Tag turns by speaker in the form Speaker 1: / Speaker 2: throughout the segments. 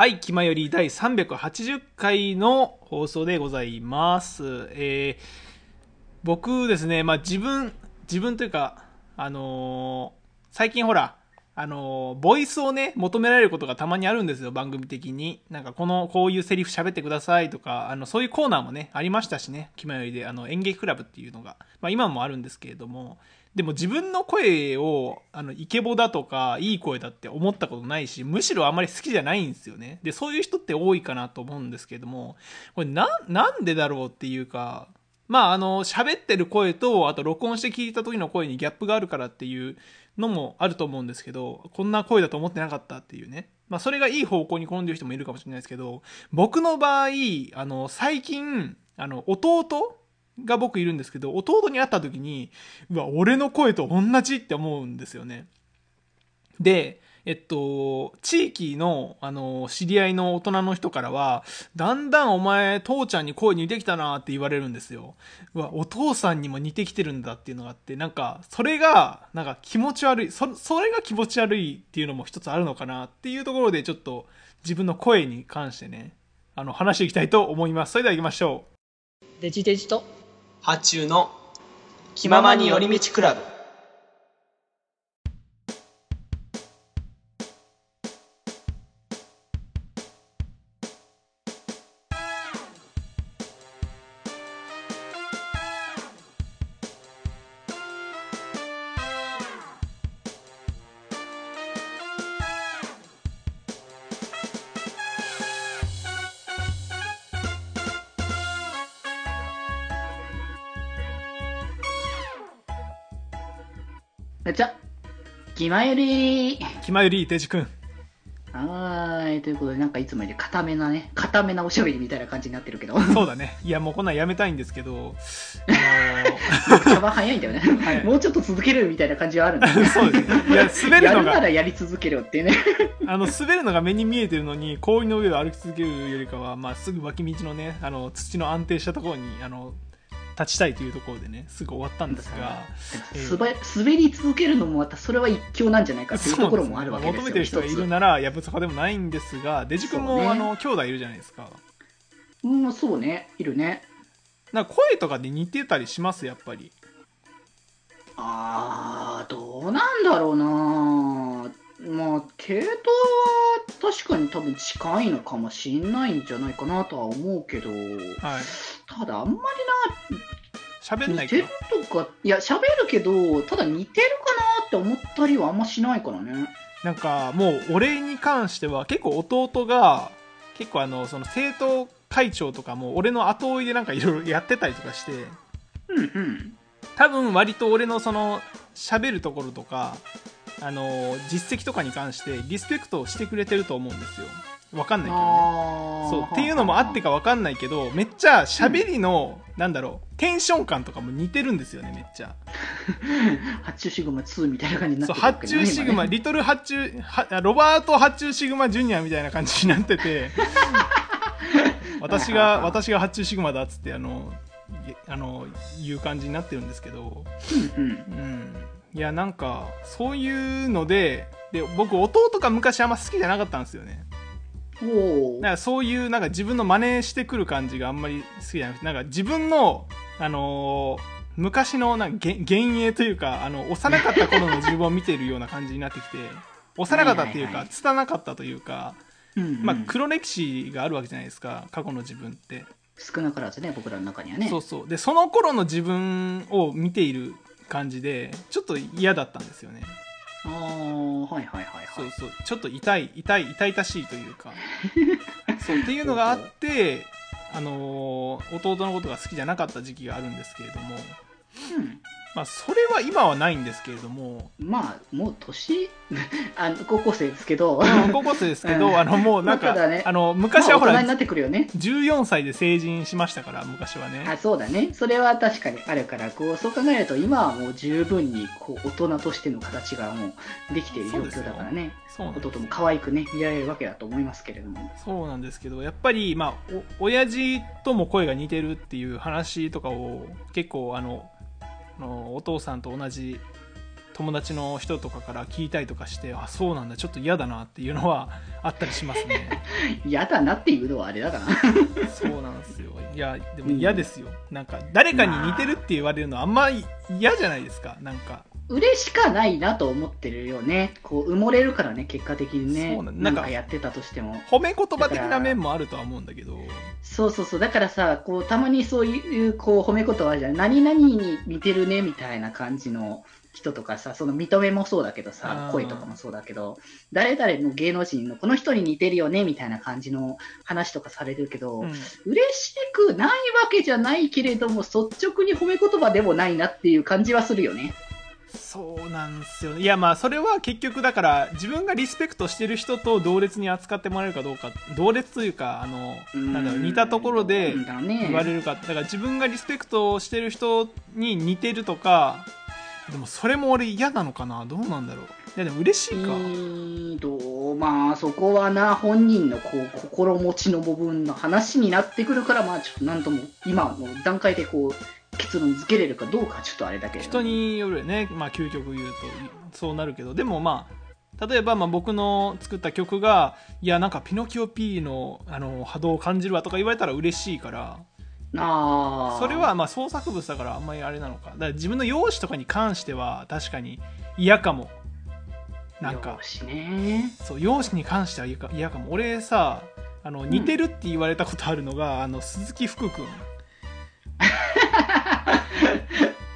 Speaker 1: はい、気まより第380回の放送でございます。えー、僕ですね、まあ自分、自分というか、あのー最近ほら、あのボイスをね、求められることがたまにあるんですよ、番組的に。なんか、この、こういうセリフ喋ってくださいとか、あの、そういうコーナーもね、ありましたしね、気まよりで、あの、演劇クラブっていうのが、まあ今もあるんですけれども、でも自分の声を、あの、イケボだとか、いい声だって思ったことないし、むしろあんまり好きじゃないんですよね。で、そういう人って多いかなと思うんですけれども、これな、なんでだろうっていうか、まあ、あの、喋ってる声と、あと録音して聞いた時の声にギャップがあるからっていうのもあると思うんですけど、こんな声だと思ってなかったっていうね。まあ、それがいい方向に転んでる人もいるかもしれないですけど、僕の場合、あの、最近、あの、弟が僕いるんですけど、弟に会った時に、うわ、俺の声と同じって思うんですよね。で、えっと、地域の、あの、知り合いの大人の人からは、だんだんお前、父ちゃんに声似てきたなって言われるんですよ。うわ、お父さんにも似てきてるんだっていうのがあって、なんか、それが、なんか気持ち悪い、そ、それが気持ち悪いっていうのも一つあるのかなっていうところで、ちょっと、自分の声に関してね、あの、話していきたいと思います。それでは行きましょう。
Speaker 2: デジデジと
Speaker 3: 発注の気ままに寄り道クラブ
Speaker 2: じゃ気まより
Speaker 1: 気まより、デジ君。
Speaker 2: はーいということでなんかいつもより固めなね固めなおしゃべりみたいな感じになってるけど
Speaker 1: そうだね。いや、もうこんなんやめたいんですけど、あの
Speaker 2: 茶番早いんだよね、
Speaker 1: はい
Speaker 2: もうちょっと続けるみたいな感じはあるんだ
Speaker 1: そうですね。いや、滑るのが、
Speaker 2: やるならやり続けるよっていうね
Speaker 1: あの、滑るのが目に見えてるのに、氷の上を歩き続けるよりかは、まあ、すぐ脇道のね、あの、土の安定したところに、あの、立ちたいというところでね、すぐ終わったんですが、えー。
Speaker 2: 滑り続けるのもまたそれは一興なんじゃないかっていうところもあるわけですよ
Speaker 1: 求めてる人がいるなら、やぶさかでもないんですが、デジ君も、
Speaker 2: ね。
Speaker 1: あの、兄弟いるじゃないですか。
Speaker 2: うんそうね。いるね。
Speaker 1: な声とかで似てたりします、やっぱり。
Speaker 2: あーどうなんだろうな。まあ系統は確かに多分近いのかもしんないんじゃないかなとは思うけど。
Speaker 1: はい。
Speaker 2: ただあんま
Speaker 1: 喋んないか
Speaker 2: りな。似てるとかいや喋るけどただ似てるかなって思ったりはあんましないからね。
Speaker 1: なんかもう俺に関しては結構弟が結構あのその生徒会長とかも俺の後追いでなんかいろいろやってたりとかして
Speaker 2: うんうん。
Speaker 1: 多分割と俺のその喋るところとかあの実績とかに関してリスペクトをしてくれてると思うんですよわかんないけどね。そう。っていうのもあってかわかんないけどめっちゃ喋りの、なんだろうテンション感とかも似てるんですよねめっちゃ。
Speaker 2: 発注シグマ2みたいな感じになって
Speaker 1: そう発注シグマ、リトル発注はロバート発注シグマジュニアみたいな感じになってて 私が私が発注シグマだっつってあのいあのいう感じになってるんですけど、
Speaker 2: うんうん。
Speaker 1: うん、いやなんかそういうのでで僕弟が昔あんま好きじゃなかったんですよねだからそういうなんか自分の真似してくる感じがあんまり好きじゃなくてなんか自分のあのー昔のなんか幻幻影というかあの幼かった頃の自分を見ているような感じになってきて幼かったっていうか
Speaker 2: はいはいはい。
Speaker 1: 拙かったというか、
Speaker 2: うんうん。
Speaker 1: まあ、黒歴史があるわけじゃないですか過去の自分って、
Speaker 2: 少なからずね僕らの中にはね。
Speaker 1: そうそう。でその頃の自分を見ている感じでちょっと嫌だったんですよね
Speaker 2: ああはいはいはいはい。
Speaker 1: そうそう。ちょっと痛い痛い痛々しいというか。そうっていうのがあってあのー弟のことが好きじゃなかった時期があるんですけれども。
Speaker 2: うん
Speaker 1: まあそれは今はないんですけれども。
Speaker 2: まあもう年 あの高校生ですけど。
Speaker 1: うん高校生ですけど、
Speaker 2: うん。
Speaker 1: あのもうなんか、
Speaker 2: ね
Speaker 1: あの昔はほら
Speaker 2: まあ大人になってくるよね。
Speaker 1: 14歳で成人しましたから昔はね。
Speaker 2: あそうだね。それは確かにあるからこうそう考えると今はもう十分にこう大人としての形がもうできている状況だからね。
Speaker 1: そうなんです
Speaker 2: 弟も可愛くね見られるわけだと思いますけれども。
Speaker 1: そうなんですけどやっぱりまあお親父とも声が似てるっていう話とかを結構あのあのお父さんと同じ友達の人とかから聞いたりとかしてあそうなんだちょっと嫌だなっていうのはあったりしますね。
Speaker 2: 嫌だなっていうのはあれだから。
Speaker 1: そうなんですよ。いやでも嫌ですよ、なんか誰かに似てるって言われるのあんま嫌じゃないですか。なんか
Speaker 2: 嬉しかないなと思ってるよね。こう、埋もれるからね、結果的にね。な
Speaker 1: そうなんなんんか
Speaker 2: かやってたとしても。
Speaker 1: 褒め言葉的な面もあるとは思うんだけど
Speaker 2: そうそうそう。だからさ、こう、たまにそういう、こう、褒め言葉あるじゃん。何々に似てるね、みたいな感じの人とかさ、その認めもそうだけど
Speaker 1: あ
Speaker 2: さ
Speaker 1: ー、
Speaker 2: 声とかもそうだけど、誰々の芸能人のこの人に似てるよね、みたいな感じの話とかされるけど、
Speaker 1: うん
Speaker 2: 嬉しくないわけじゃないけれども、率直に褒め言葉でもないなっていう感じはするよね。
Speaker 1: そうなんですよね。いやまあそれは結局だから自分がリスペクトしてる人と同列に扱ってもらえるかどうか同列というかあのなんだろう似たところで言われるかだから自分がリスペクトしてる人に似てるとかでもそれも俺嫌なのかな？どうなんだろう？いやでも嬉しいか。
Speaker 2: うーんとまあそこはな本人のこう心持ちの部分の話になってくるからまあちょっとなんとも今の段階でこう結論付けれるかどうかちょっとあれだけれど
Speaker 1: 人によるよね。まあ究極言うとそうなるけど。でもまあ例えばまあ僕の作った曲がいやなんかピノキオ P のあの波動を感じるわとか言われたら嬉しいから。
Speaker 2: ああ
Speaker 1: それはまあ創作物だからあんまりあれなのか。だから自分の容姿とかに関しては確かに嫌かも。なんか。
Speaker 2: よしね。
Speaker 1: そう容姿に関しては嫌か。嫌かも。俺さあの似てるって言われたことあるのが、あの鈴木福君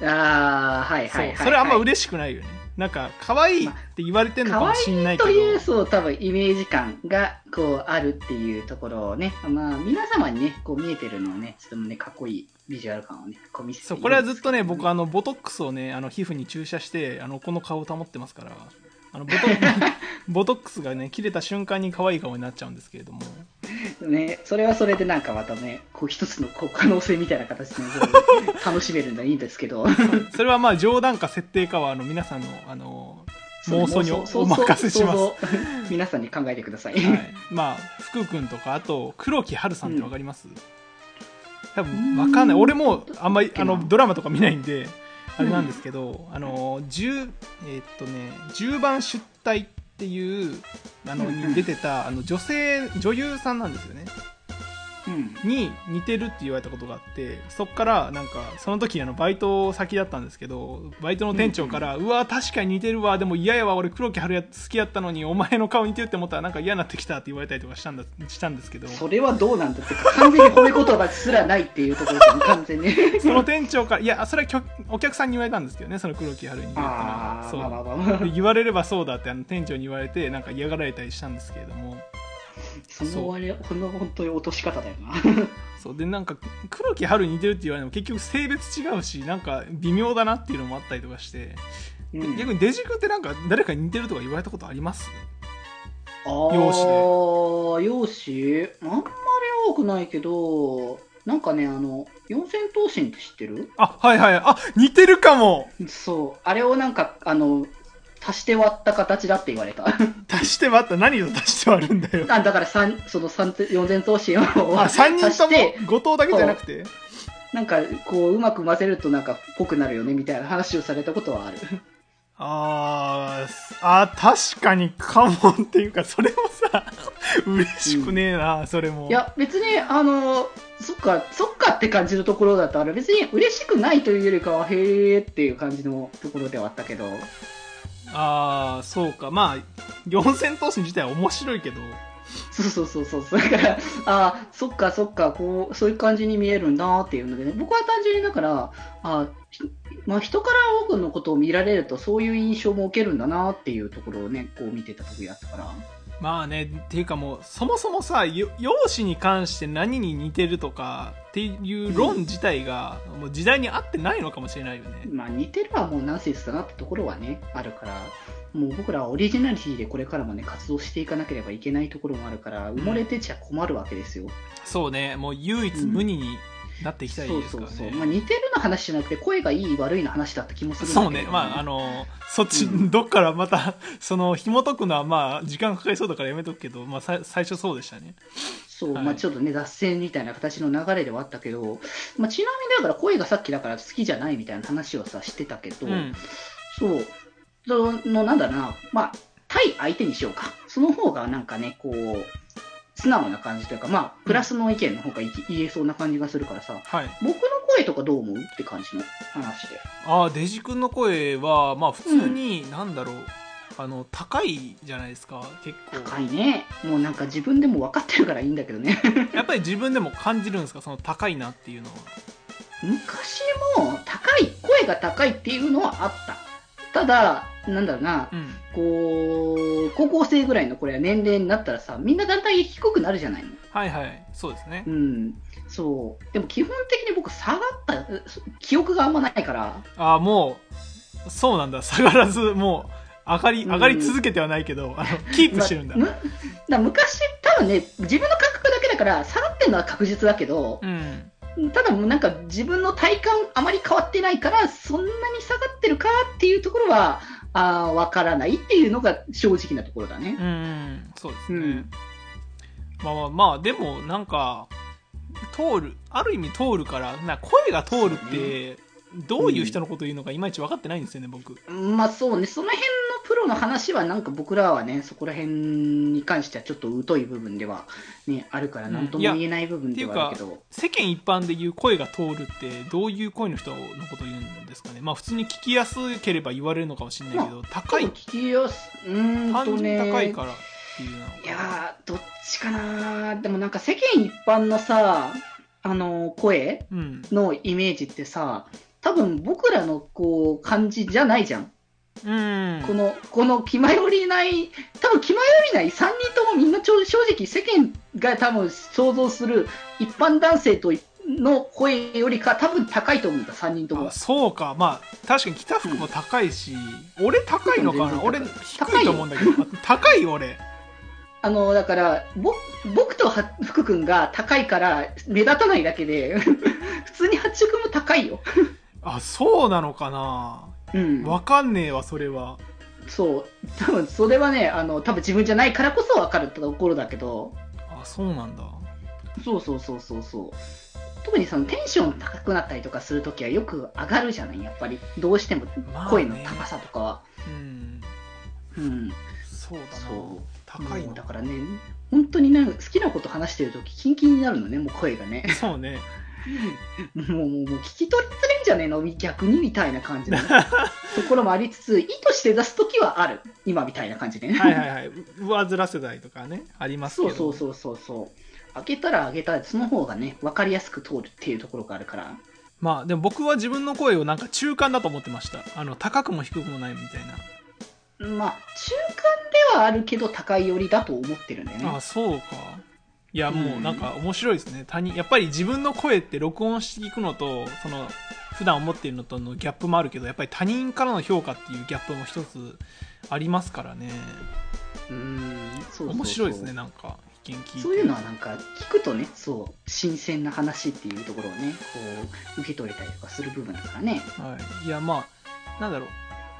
Speaker 2: ああはい
Speaker 1: そ
Speaker 2: はいはい、
Speaker 1: それあんま嬉しくないよね。なんか可愛いって言われてんのか
Speaker 2: 可
Speaker 1: もしんないけど。
Speaker 2: 愛いというそう多分イメージ感がこうあるっていうところをねまあ皆様にねこう見えてるのをねちょっとねかっこいいビジュアル感をねこう見せて
Speaker 1: そうこれはずっとね僕
Speaker 2: は
Speaker 1: あのボトックスをねあの皮膚に注射してあのこの顔を保ってますからあのボト ボトックスがね切れた瞬間に可愛い顔になっちゃうんですけれども
Speaker 2: ねそれはそれでなんかまたねこう一つのこう可能性みたいな形で、ね、楽しめるんだいいんですけど。
Speaker 1: それはまあ冗談か設定かはあの皆さんのあの 妄想にお任せします。
Speaker 2: 皆さんに考えてください、
Speaker 1: はい、まあ福君とかあと黒木華さんってわかります、多分わかんない。俺もあんまりあのドラマとか見ないんであれなんですけど、あの10えーっとね10番出隊っっていうあのに出てたあの女性女優さんなんですよね。に似てるって言われたことがあってそっからなんかその時あのバイト先だったんですけどバイトの店長から「うわ確かに似てるわでも嫌やわ俺黒木春好きやったのにお前の顔似てるって思ったらなんか嫌になってきた」って言われたりとかしたんだしたんですけど。
Speaker 2: それはどうなんだってか？完全に褒め言葉すらないっていうところですね完全に。
Speaker 1: その店長からいやそれはお客さんに言われたんですけどねその黒木春に。言っそう。
Speaker 2: ああまあまあまあまあ。
Speaker 1: で言われればそうだってあの店長に言われてなんか嫌がられたりしたんですけれども
Speaker 2: そのあれこの本当に落とし方だよな。
Speaker 1: そう。でなんか黒木春に似てるって言われても結局性別違うしなんか微妙だなっていうのもあったりとかして、
Speaker 2: うん。
Speaker 1: 逆にデジ君ってなんか誰かに似てるとか言われたことあります？
Speaker 2: あ
Speaker 1: 容姿で。
Speaker 2: ー容姿？あんまり多くないけどなんかねあの四千頭身って知ってる？
Speaker 1: あはいはい。あ似てるかも。
Speaker 2: そう。あれをなんかあの足して割った形だって言われた。
Speaker 1: 足して割った何を足して割るんだよ。
Speaker 2: あだから三その三四千頭身を。
Speaker 1: あ3人と
Speaker 2: 足して
Speaker 1: も後藤だけじゃなくて？
Speaker 2: なんかこううまく混ぜるとなんかっぽくなるよねみたいな話をされたことはある。
Speaker 1: あーあ確かにかもっていうかそれもさ 嬉しくねえな、それも。
Speaker 2: いや別にあのそっかそっかって感じのところだったら別に嬉しくないというよりかはへーっていう感じのところではあったけど
Speaker 1: ああそうか。まあ四千頭身自体は面白いけど。
Speaker 2: そうそうそうそう。そうだからあそっかそっかこうそういう感じに見えるんだっていうのでね。僕は単純にだからあまあ、人から多くのことを見られるとそういう印象も受けるんだなっていうところをねこう見てた時だったから。
Speaker 1: まあねっていうかもうそもそもさよ容姿に関して何に似てるとかっていう論自体がもう時代に合ってないのかもしれないよね、
Speaker 2: まあ似てるはもうナンセンスだなってところはねあるからもう僕らはオリジナリティでこれからもね活動していかなければいけないところもあるから埋もれてちゃ困るわけですよ、
Speaker 1: そうねもう唯一無二になっていきたい
Speaker 2: そう
Speaker 1: ですからね、
Speaker 2: そうそう、まあ、似てるの話じゃなくて声がいい悪いの話だった気もするんだけど。
Speaker 1: そうね、まあ、あの、そっち、
Speaker 2: うん。
Speaker 1: どっからまた、その、紐解くのは、まあ、時間かかりそうだからやめとくけど、まあ、さ最初そうでしたね。
Speaker 2: そう、
Speaker 1: はい。
Speaker 2: まあちょっとね、脱線みたいな形の流れではあったけど、まあちなみにだから声がさっきだから好きじゃないみたいな話をさ、してたけど、
Speaker 1: うん。
Speaker 2: そう、その、なんだな、まあ、対相手にしようか。その方がなんかね、こう、素直な感じというか、まあ、プラスの意見の方がい言えそうな感じがするからさ、
Speaker 1: はい。
Speaker 2: 僕の声とかどう思うって感じの話で。
Speaker 1: ああ、デジ君の声は、まあ普通に、なんだろう、あの、高いじゃないですか、結構。
Speaker 2: 高いね。もうなんか自分でも分かってるからいいんだけどね。
Speaker 1: やっぱり自分でも感じるんですか、その高いなっていうのは。
Speaker 2: 昔も高い、声が高いっていうのはあった。ただ、なんだろうな、
Speaker 1: うん。
Speaker 2: こう、高校生ぐらいのこれは年齢になったらさ、みんなだんだん低くなるじゃないの。
Speaker 1: はいはい、そうですね
Speaker 2: う。ん。そう。でも基本的に僕下がった、う記憶があんまないから、
Speaker 1: ああ、もう、そうなんだ、下がらず、もう、上がり、
Speaker 2: うん
Speaker 1: 上がり続けてはないけど、あの、キープしてるんだ。
Speaker 2: まむだ昔、多分ね、自分の感覚だけだから、下がってるのは確実だけど、
Speaker 1: うん。
Speaker 2: ただもうなんか自分の体感あまり変わってないから、そんなに下がってるかっていうところは、あーわからないっていうのが正直なところだね
Speaker 1: う。ん、そうですね。
Speaker 2: うん
Speaker 1: まあまあまあ、でも、なんか、通る、ある意味通るから、な声が通るって、どういう人のことを言うのかいまいち分かってないんですよね、僕。
Speaker 2: まあそうね、その辺のプロの話はなんか僕らはね、そこら辺に関してはちょっと疎い部分ではね、あるからなんとも言えない部分ではあるけど、
Speaker 1: 世間一般で言う声が通るって、どういう声の人のことを言うんですかね。まあ普通に聞きやすければ言われるのかもしれないけど、高い、
Speaker 2: 聞きやす、うーん
Speaker 1: 高いからっていうのは。
Speaker 2: いやー、どっちかなでもなんか世間一般のさ、あの、声
Speaker 1: うん。
Speaker 2: のイメージってさ、多分僕らのこう感じじゃないじゃん。
Speaker 1: うん。
Speaker 2: この、この気りない、多分気まよりない3人ともみんな正直世間が多分想像する一般男性との声よりか多分高いと思うんだ、3人とも
Speaker 1: あ。そうか。まあ、確かに北福も高いし、俺高いのかな？俺
Speaker 2: 高い
Speaker 1: 低いと思うんだけど、あ高い俺。
Speaker 2: あの、だから、ぼ僕とは福君が高いから目立たないだけで、普通に八君も高いよ。
Speaker 1: あ、そうなのかな？
Speaker 2: うん。
Speaker 1: わかんねえわ、それは。
Speaker 2: そう。多分それはね、あの、多分自分じゃないからこそ分かるところだけど、
Speaker 1: あ、そうなんだ。
Speaker 2: そうそうそうそうそう。特にそのテンション高くなったりとかするときはよく上がるじゃない、やっぱり。どうしても
Speaker 1: まあね
Speaker 2: 声の高さとかは。
Speaker 1: うん。
Speaker 2: うん。
Speaker 1: そうだな
Speaker 2: そう。
Speaker 1: 高い
Speaker 2: だからね、本当にね、好きなこと話してるとき、キンキンになるのね、もう声がね。
Speaker 1: そうね。
Speaker 2: もう、もう、聞き取りづじゃねえの逆にみたいな感じの、ね、ところもありつつ、意図して出すときはある。今みたいな感じでね。
Speaker 1: はいはいはい。上ずらせたりとかね、ありますけど。
Speaker 2: そうそうそうそうそう。開けたら開けたら、その方がね、分かりやすく通るっていうところがあるから。
Speaker 1: まあ、でも僕は自分の声をなんか中間だと思ってました。あの、高くも低くもないみたいな。
Speaker 2: まあ、中間ではあるけど、高い寄りだと思ってるんだよね。
Speaker 1: あ、そうか。いや、もう
Speaker 2: うん
Speaker 1: なんか面白いですね。他人、やっぱり自分の声って録音していくのと、その、普段思っているのとのギャップもあるけど、やっぱり他人からの評価っていうギャップも一つありますからね。
Speaker 2: うーん、そう
Speaker 1: 面白いですね、なんか。
Speaker 2: そういうのはなんか、聞くとね、そう、新鮮な話っていうところをね、こう、受け取れたりとかする部分だからね。
Speaker 1: はい。いや、まあ、なんだろう。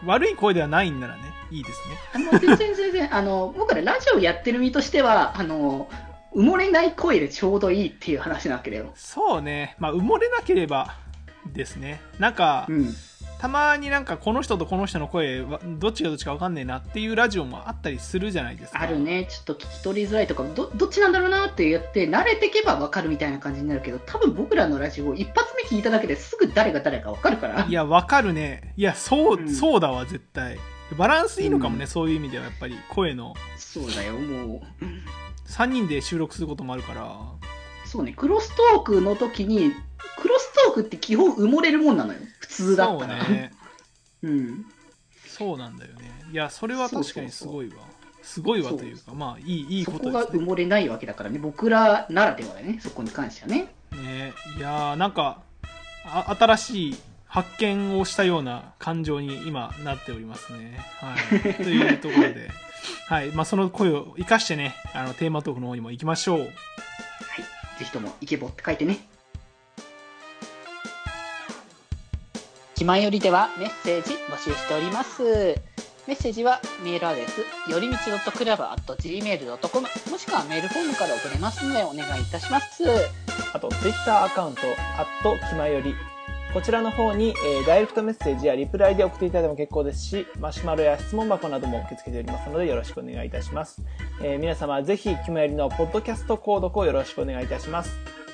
Speaker 1: 悪い声ではないんならね、いいですね。
Speaker 2: あの全然全然、あの、僕らラジオやってる身としては、あの、埋もれない声でちょうどいいっていう話なわけだよ。
Speaker 1: そうね。まあ、埋もれなければですね。なんか、
Speaker 2: うん。
Speaker 1: たまになんかこの人とこの人の声はどっちがどっちか分かんねえなっていうラジオもあったりするじゃないですか。
Speaker 2: あるね、ちょっと聞き取りづらいとか、どどっちなんだろうなって言って、慣れてけば分かるみたいな感じになるけど、多分僕らのラジオ、一発目聞いただけですぐ誰が誰か分かるから。
Speaker 1: いや分かるね。いやそう、
Speaker 2: うん。
Speaker 1: そうだわ絶対。バランスいいのかもね、
Speaker 2: うん。
Speaker 1: そういう意味ではやっぱり声の。
Speaker 2: そうだよ、もう。
Speaker 1: 3人で収録することもあるから。
Speaker 2: そうね、クロストークの時に、クロストークって基本埋もれるもんなのよ。普通だったら。
Speaker 1: そうね
Speaker 2: うん。
Speaker 1: そうなんだよねいやそれは確かにすごいわすごいわというかまあいいいい
Speaker 2: そ
Speaker 1: ことですね
Speaker 2: こが埋もれないわけだからね、僕らならではだよね、そこに関してはね。
Speaker 1: ねいやーなんかあ新しい発見をしたような感情に今なっておりますね。はい、というところで、はいまあ、その声を生かしてねあのテーマトークの方にも行きましょう。
Speaker 2: はい。ぜひとも、イケボって書いてね。気まよりではメッセージ募集しております。メッセージはメールアドレス、よりみち .club.gmail.com もしくはメールフォームから送れますのでお願いいたします。
Speaker 3: あと、ツイッターアカウント、アットきまより。
Speaker 1: こちらの方に、えーダイレクトメッセージやリプライで送っていただいても結構ですし、マシュマロや質問箱なども受け付けておりますのでよろしくお願いいたします。えー皆様ぜひ、キムヤリのポッドキャスト購読をよろしくお願いいたします。